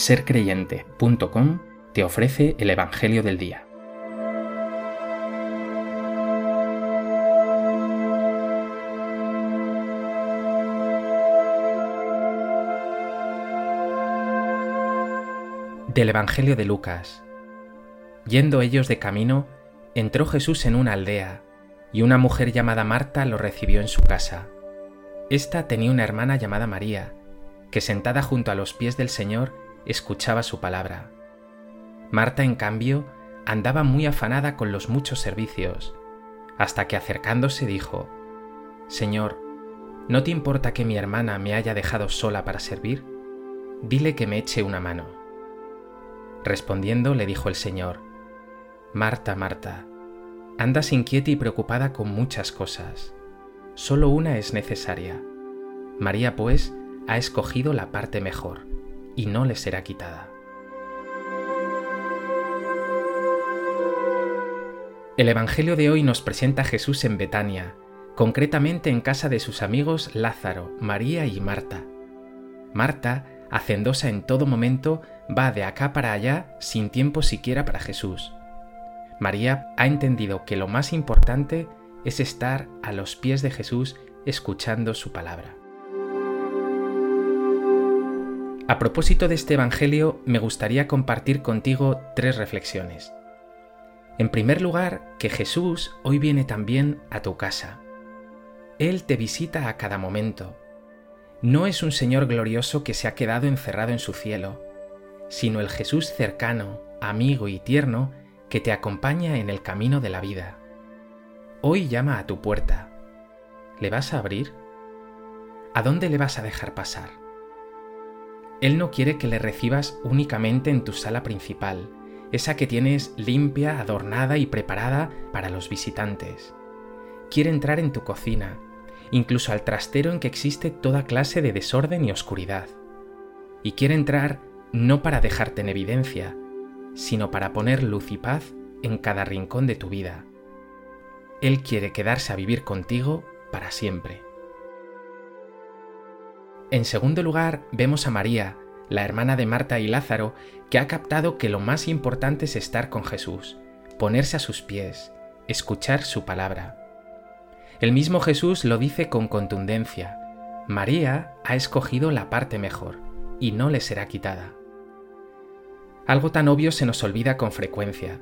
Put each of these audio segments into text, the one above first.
sercreyente.com te ofrece el Evangelio del Día. Del Evangelio de Lucas. Yendo ellos de camino, entró Jesús en una aldea, y una mujer llamada Marta lo recibió en su casa. Esta tenía una hermana llamada María, que sentada junto a los pies del Señor escuchaba su palabra. Marta, en cambio, andaba muy afanada con los muchos servicios, hasta que acercándose dijo, Señor, ¿no te importa que mi hermana me haya dejado sola para servir? Dile que me eche una mano. Respondiendo le dijo el Señor, Marta, Marta, andas inquieta y preocupada con muchas cosas. Solo una es necesaria. María, pues, ha escogido la parte mejor y no le será quitada. El Evangelio de hoy nos presenta a Jesús en Betania, concretamente en casa de sus amigos Lázaro, María y Marta. Marta, hacendosa en todo momento, va de acá para allá sin tiempo siquiera para Jesús. María ha entendido que lo más importante es estar a los pies de Jesús escuchando su palabra. A propósito de este Evangelio, me gustaría compartir contigo tres reflexiones. En primer lugar, que Jesús hoy viene también a tu casa. Él te visita a cada momento. No es un Señor glorioso que se ha quedado encerrado en su cielo, sino el Jesús cercano, amigo y tierno que te acompaña en el camino de la vida. Hoy llama a tu puerta. ¿Le vas a abrir? ¿A dónde le vas a dejar pasar? Él no quiere que le recibas únicamente en tu sala principal, esa que tienes limpia, adornada y preparada para los visitantes. Quiere entrar en tu cocina, incluso al trastero en que existe toda clase de desorden y oscuridad. Y quiere entrar no para dejarte en evidencia, sino para poner luz y paz en cada rincón de tu vida. Él quiere quedarse a vivir contigo para siempre. En segundo lugar, vemos a María, la hermana de Marta y Lázaro, que ha captado que lo más importante es estar con Jesús, ponerse a sus pies, escuchar su palabra. El mismo Jesús lo dice con contundencia, María ha escogido la parte mejor, y no le será quitada. Algo tan obvio se nos olvida con frecuencia.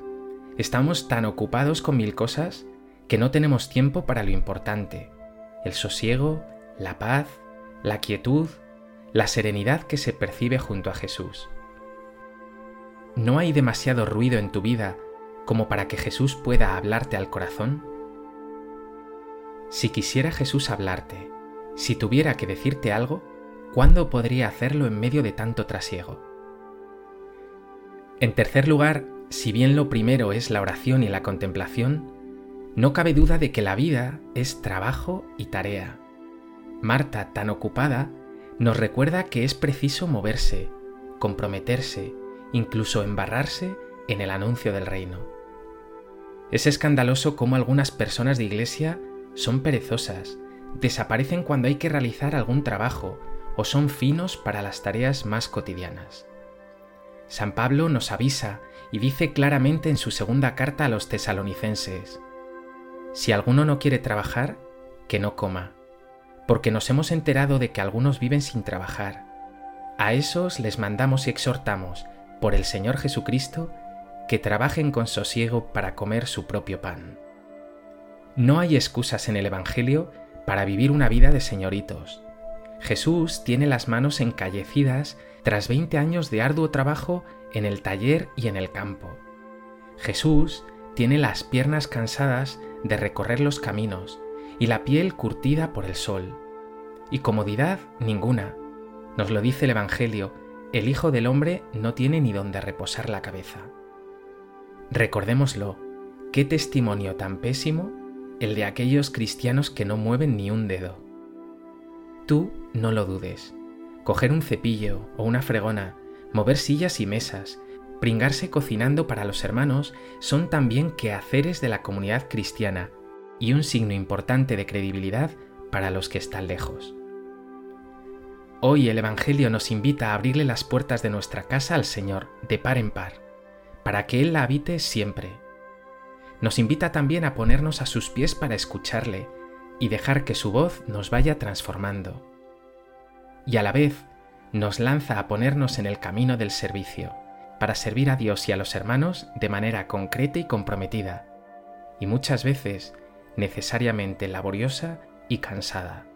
Estamos tan ocupados con mil cosas que no tenemos tiempo para lo importante, el sosiego, la paz, la quietud, la serenidad que se percibe junto a Jesús. ¿No hay demasiado ruido en tu vida como para que Jesús pueda hablarte al corazón? Si quisiera Jesús hablarte, si tuviera que decirte algo, ¿cuándo podría hacerlo en medio de tanto trasiego? En tercer lugar, si bien lo primero es la oración y la contemplación, no cabe duda de que la vida es trabajo y tarea. Marta, tan ocupada, nos recuerda que es preciso moverse, comprometerse, incluso embarrarse en el anuncio del reino. Es escandaloso cómo algunas personas de iglesia son perezosas, desaparecen cuando hay que realizar algún trabajo o son finos para las tareas más cotidianas. San Pablo nos avisa y dice claramente en su segunda carta a los tesalonicenses, Si alguno no quiere trabajar, que no coma porque nos hemos enterado de que algunos viven sin trabajar. A esos les mandamos y exhortamos, por el Señor Jesucristo, que trabajen con sosiego para comer su propio pan. No hay excusas en el Evangelio para vivir una vida de señoritos. Jesús tiene las manos encallecidas tras 20 años de arduo trabajo en el taller y en el campo. Jesús tiene las piernas cansadas de recorrer los caminos y la piel curtida por el sol. Y comodidad ninguna. Nos lo dice el Evangelio, el Hijo del Hombre no tiene ni donde reposar la cabeza. Recordémoslo, qué testimonio tan pésimo el de aquellos cristianos que no mueven ni un dedo. Tú no lo dudes. Coger un cepillo o una fregona, mover sillas y mesas, pringarse cocinando para los hermanos son también quehaceres de la comunidad cristiana y un signo importante de credibilidad para los que están lejos. Hoy el Evangelio nos invita a abrirle las puertas de nuestra casa al Señor de par en par, para que Él la habite siempre. Nos invita también a ponernos a sus pies para escucharle y dejar que su voz nos vaya transformando. Y a la vez nos lanza a ponernos en el camino del servicio, para servir a Dios y a los hermanos de manera concreta y comprometida, y muchas veces necesariamente laboriosa y cansada.